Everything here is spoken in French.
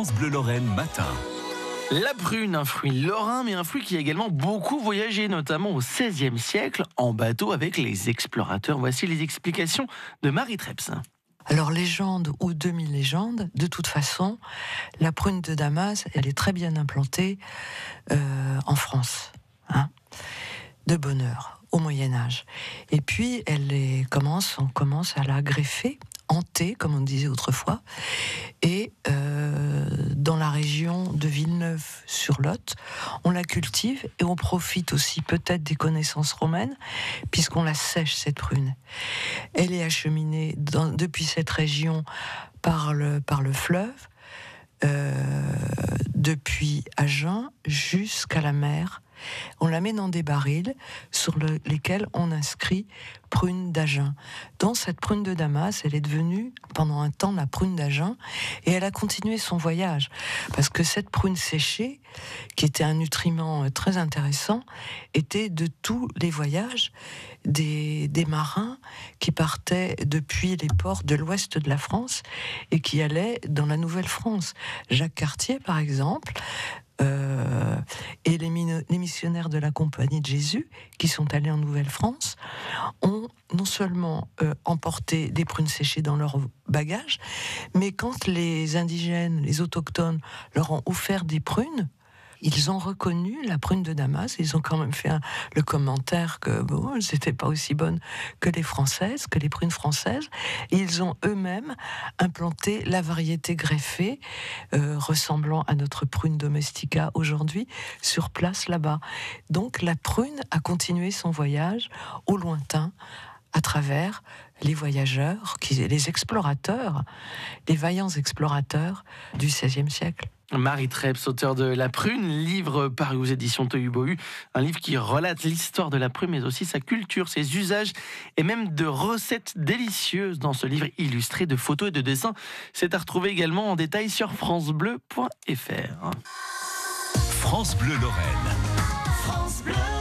France Bleu Lorraine matin. La prune, un fruit lorrain, mais un fruit qui a également beaucoup voyagé, notamment au XVIe siècle, en bateau avec les explorateurs. Voici les explications de Marie Treps. Alors légende ou demi-légende, de toute façon, la prune de Damas, elle est très bien implantée euh, en France, hein, de bonheur, au Moyen Âge. Et puis elle est, commence, on commence à la greffer, hanter, comme on disait autrefois, et euh, dans la région de Villeneuve-sur-Lot, on la cultive et on profite aussi peut-être des connaissances romaines, puisqu'on la sèche cette prune. Elle est acheminée dans- depuis cette région par le, par le fleuve, euh, depuis Agen jusqu'à la mer. On la met dans des barils sur le- lesquels on inscrit prune d'Agen. Dans cette prune de Damas, elle est devenue pendant un temps la prune d'Agen et elle a continué son voyage parce que cette prune séchée, qui était un nutriment euh, très intéressant, était de tous les voyages des, des marins qui partaient depuis les ports de l'ouest de la France et qui allaient dans la Nouvelle-France. Jacques Cartier, par exemple, euh, et les, missionnaires de la Compagnie de Jésus, qui sont allés en Nouvelle-France, ont non seulement euh, emporté des prunes séchées dans leur bagage, mais quand les indigènes, les autochtones, leur ont offert des prunes, ils ont reconnu la prune de Damas. Ils ont quand même fait le commentaire que bon, elles pas aussi bonnes que les françaises, que les prunes françaises. Ils ont eux-mêmes implanté la variété greffée, euh, ressemblant à notre prune domestica aujourd'hui, sur place là-bas. Donc la prune a continué son voyage au lointain à travers les voyageurs, qui, les explorateurs, les vaillants explorateurs du XVIe siècle. Marie Treps, auteur de La Prune, livre paru aux éditions Tohubohu, un livre qui relate l'histoire de la prune, mais aussi sa culture, ses usages et même de recettes délicieuses dans ce livre illustré de photos et de dessins. C'est à retrouver également en détail sur francebleu.fr. France Bleu Lorraine. France Bleu.